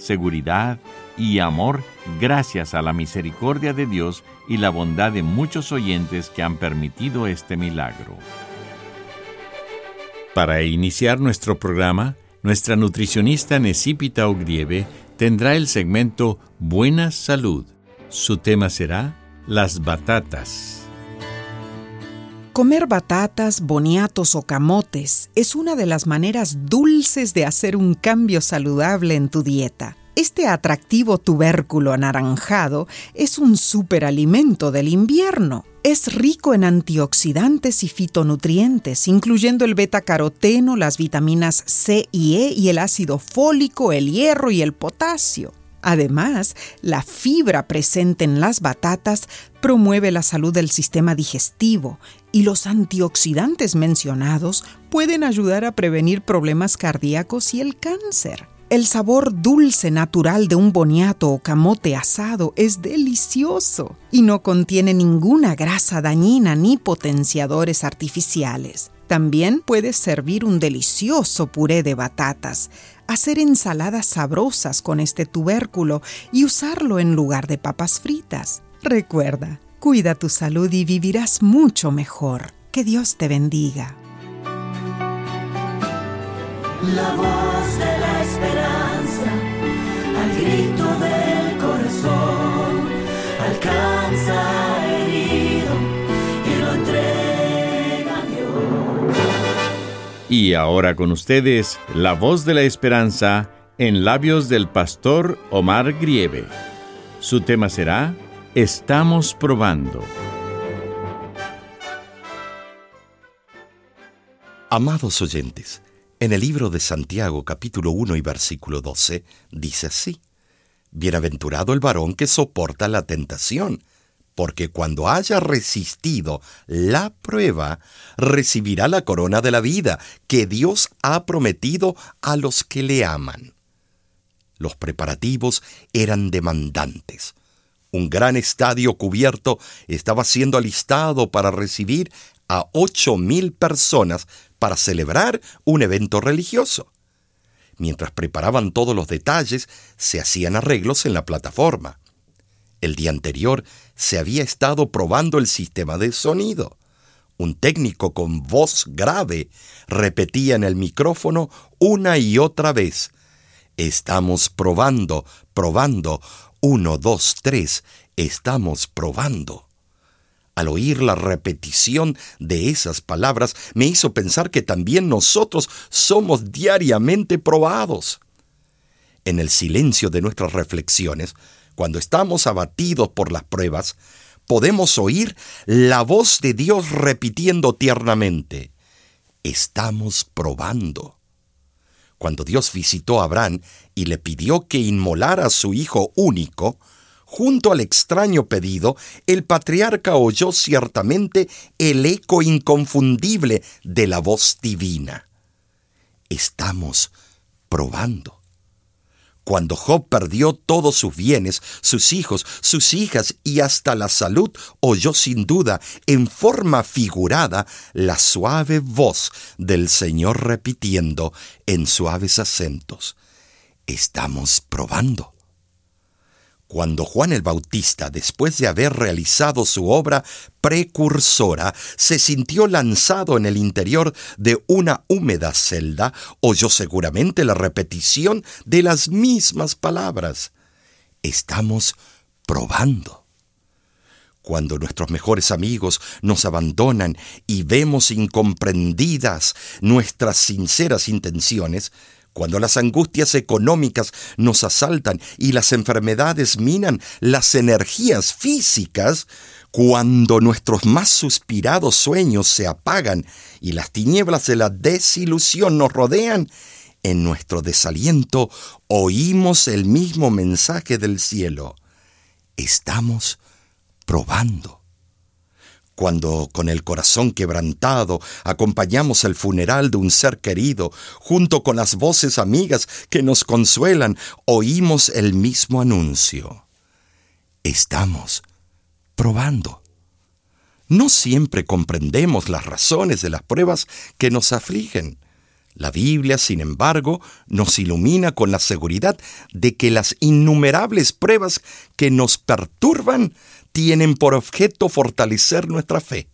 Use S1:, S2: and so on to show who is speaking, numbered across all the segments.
S1: seguridad y amor gracias a la misericordia de Dios y la bondad de muchos oyentes que han permitido este milagro. Para iniciar nuestro programa, nuestra nutricionista Necipita Ogrieve tendrá el segmento Buena Salud. Su tema será las batatas.
S2: Comer batatas, boniatos o camotes es una de las maneras dulces de hacer un cambio saludable en tu dieta. Este atractivo tubérculo anaranjado es un superalimento del invierno. Es rico en antioxidantes y fitonutrientes, incluyendo el beta-caroteno, las vitaminas C y E y el ácido fólico, el hierro y el potasio. Además, la fibra presente en las batatas promueve la salud del sistema digestivo y los antioxidantes mencionados pueden ayudar a prevenir problemas cardíacos y el cáncer. El sabor dulce natural de un boniato o camote asado es delicioso y no contiene ninguna grasa dañina ni potenciadores artificiales. También puedes servir un delicioso puré de batatas, hacer ensaladas sabrosas con este tubérculo y usarlo en lugar de papas fritas. Recuerda, cuida tu salud y vivirás mucho mejor. Que Dios te bendiga.
S3: La voz de la esperanza, al grito del corazón, alcanza Y
S1: ahora con ustedes, la voz de la esperanza en labios del pastor Omar Grieve. Su tema será Estamos probando.
S4: Amados oyentes, en el libro de Santiago capítulo 1 y versículo 12 dice así, Bienaventurado el varón que soporta la tentación, porque cuando haya resistido la prueba, recibirá la corona de la vida que Dios ha prometido a los que le aman. Los preparativos eran demandantes. Un gran estadio cubierto estaba siendo alistado para recibir a ocho mil personas para celebrar un evento religioso. Mientras preparaban todos los detalles, se hacían arreglos en la plataforma. El día anterior se había estado probando el sistema de sonido. Un técnico con voz grave repetía en el micrófono una y otra vez, Estamos probando, probando, uno, dos, tres, estamos probando. Al oír la repetición de esas palabras, me hizo pensar que también nosotros somos diariamente probados. En el silencio de nuestras reflexiones, cuando estamos abatidos por las pruebas, podemos oír la voz de Dios repitiendo tiernamente, estamos probando. Cuando Dios visitó a Abraham y le pidió que inmolara a su hijo único, Junto al extraño pedido, el patriarca oyó ciertamente el eco inconfundible de la voz divina. Estamos probando. Cuando Job perdió todos sus bienes, sus hijos, sus hijas y hasta la salud, oyó sin duda, en forma figurada, la suave voz del Señor repitiendo en suaves acentos, Estamos probando. Cuando Juan el Bautista, después de haber realizado su obra precursora, se sintió lanzado en el interior de una húmeda celda, oyó seguramente la repetición de las mismas palabras. Estamos probando. Cuando nuestros mejores amigos nos abandonan y vemos incomprendidas nuestras sinceras intenciones, cuando las angustias económicas nos asaltan y las enfermedades minan las energías físicas, cuando nuestros más suspirados sueños se apagan y las tinieblas de la desilusión nos rodean, en nuestro desaliento oímos el mismo mensaje del cielo. Estamos probando cuando con el corazón quebrantado acompañamos el funeral de un ser querido, junto con las voces amigas que nos consuelan, oímos el mismo anuncio. Estamos probando. No siempre comprendemos las razones de las pruebas que nos afligen. La Biblia, sin embargo, nos ilumina con la seguridad de que las innumerables pruebas que nos perturban tienen por objeto fortalecer nuestra fe.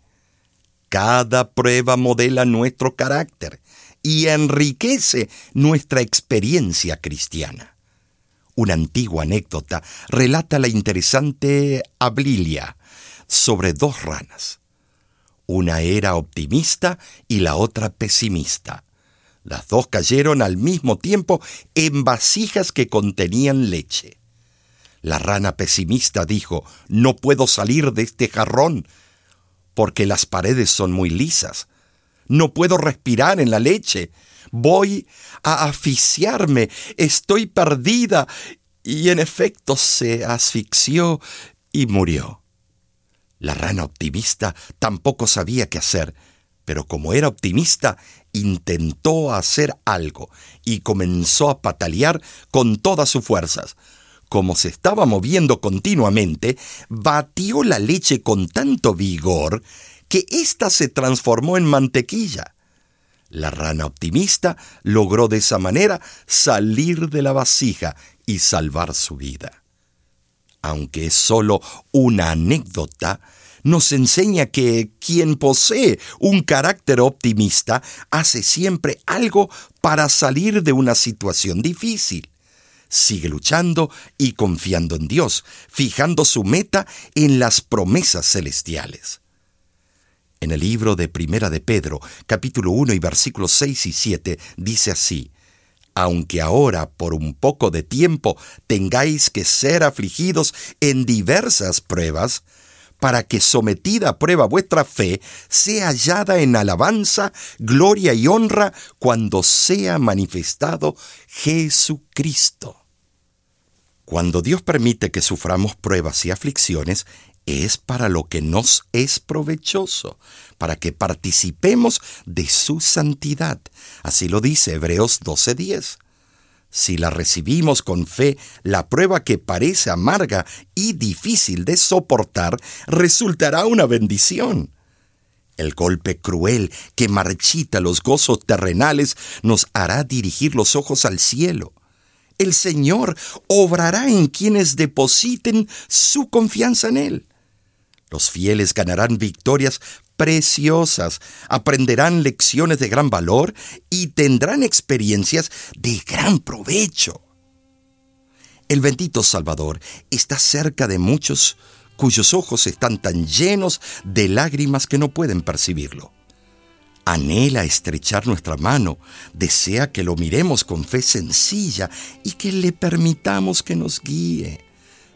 S4: Cada prueba modela nuestro carácter y enriquece nuestra experiencia cristiana. Una antigua anécdota relata la interesante Ablilia sobre dos ranas. Una era optimista y la otra pesimista. Las dos cayeron al mismo tiempo en vasijas que contenían leche. La rana pesimista dijo, no puedo salir de este jarrón porque las paredes son muy lisas. No puedo respirar en la leche. Voy a asfixiarme. Estoy perdida. Y en efecto se asfixió y murió. La rana optimista tampoco sabía qué hacer, pero como era optimista, intentó hacer algo y comenzó a patalear con todas sus fuerzas como se estaba moviendo continuamente, batió la leche con tanto vigor que ésta se transformó en mantequilla. La rana optimista logró de esa manera salir de la vasija y salvar su vida. Aunque es solo una anécdota, nos enseña que quien posee un carácter optimista hace siempre algo para salir de una situación difícil sigue luchando y confiando en Dios, fijando su meta en las promesas celestiales. En el libro de Primera de Pedro, capítulo 1 y versículos 6 y 7, dice así, aunque ahora por un poco de tiempo tengáis que ser afligidos en diversas pruebas, para que sometida a prueba vuestra fe sea hallada en alabanza, gloria y honra cuando sea manifestado Jesucristo. Cuando Dios permite que suframos pruebas y aflicciones, es para lo que nos es provechoso, para que participemos de su santidad. Así lo dice Hebreos 12:10. Si la recibimos con fe, la prueba que parece amarga y difícil de soportar resultará una bendición. El golpe cruel que marchita los gozos terrenales nos hará dirigir los ojos al cielo el Señor obrará en quienes depositen su confianza en Él. Los fieles ganarán victorias preciosas, aprenderán lecciones de gran valor y tendrán experiencias de gran provecho. El bendito Salvador está cerca de muchos cuyos ojos están tan llenos de lágrimas que no pueden percibirlo anhela estrechar nuestra mano, desea que lo miremos con fe sencilla y que le permitamos que nos guíe.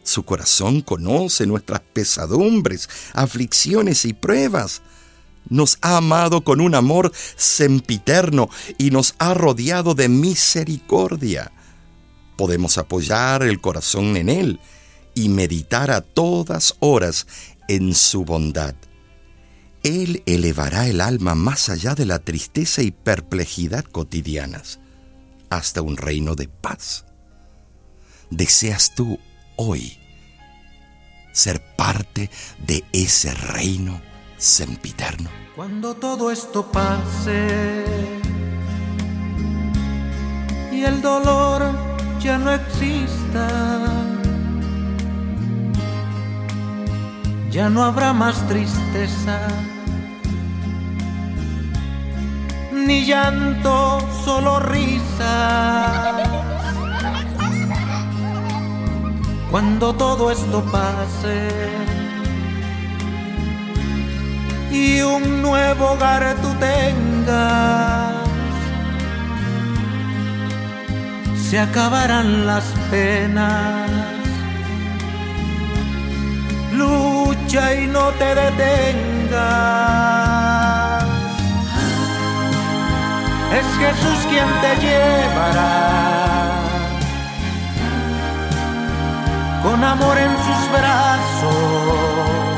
S4: Su corazón conoce nuestras pesadumbres, aflicciones y pruebas. Nos ha amado con un amor sempiterno y nos ha rodeado de misericordia. Podemos apoyar el corazón en Él y meditar a todas horas en su bondad. Él elevará el alma más allá de la tristeza y perplejidad cotidianas, hasta un reino de paz. ¿Deseas tú hoy ser parte de ese reino sempiterno?
S5: Cuando todo esto pase y el dolor ya no exista, ya no habrá más tristeza, ni llanto, solo risa. cuando todo esto pase y un nuevo hogar tú tengas, se acabarán las penas. Lucha y no te detengas. Es Jesús quien te llevará con amor en sus brazos.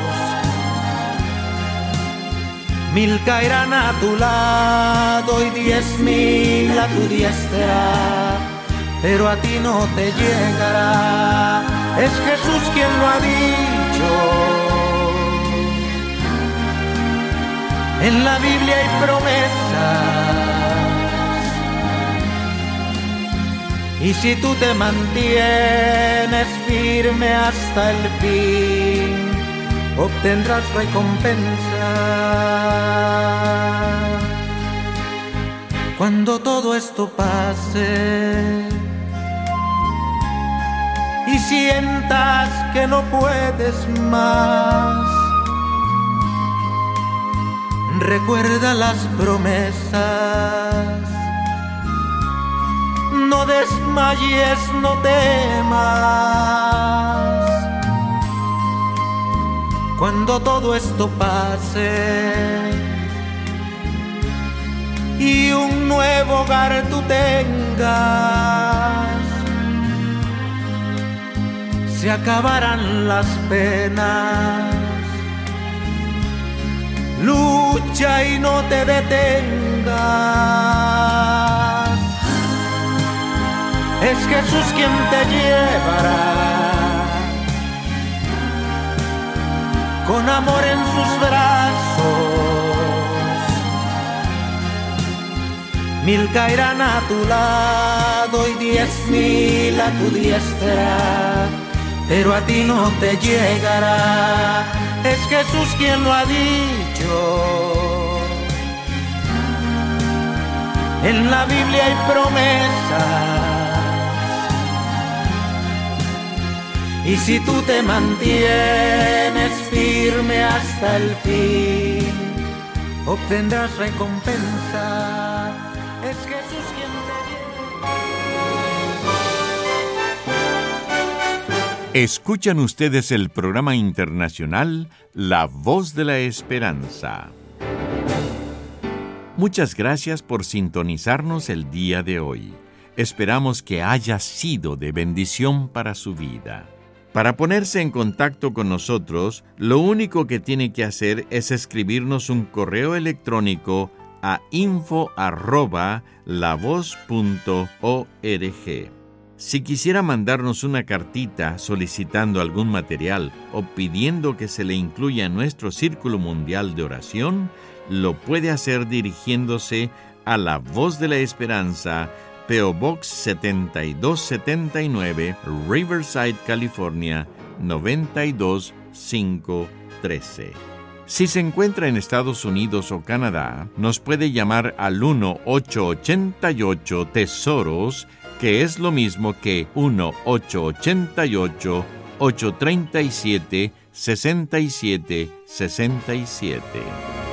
S5: Mil caerán a tu lado y diez mil a tu diestra, pero a ti no te llegará. Es Jesús quien lo ha dicho. En la Biblia hay promesas Y si tú te mantienes firme hasta el fin, obtendrás recompensa. Cuando todo esto pase y sientas que no puedes más, recuerda las promesas no desmayes, no temas. Cuando todo esto pase y un nuevo hogar tú tengas, se acabarán las penas. Lucha y no te detengas es Jesús quien te llevará. Con amor en sus brazos, mil caerán a tu lado y diez mil a tu diestra, pero a ti no te llegará. Es Jesús quien lo ha dicho. En la Biblia hay promesas. Y si tú te mantienes hasta el fin, obtendrás recompensa. Es Jesús quien
S1: te Escuchan ustedes el programa internacional La Voz de la Esperanza. Muchas gracias por sintonizarnos el día de hoy. Esperamos que haya sido de bendición para su vida. Para ponerse en contacto con nosotros, lo único que tiene que hacer es escribirnos un correo electrónico a info@lavoz.org. Si quisiera mandarnos una cartita solicitando algún material o pidiendo que se le incluya en nuestro círculo mundial de oración, lo puede hacer dirigiéndose a la Voz de la Esperanza, PO Box 7279, Riverside, California 92513. Si se encuentra en Estados Unidos o Canadá, nos puede llamar al 1-888 Tesoros, que es lo mismo que 1-888 837 6767.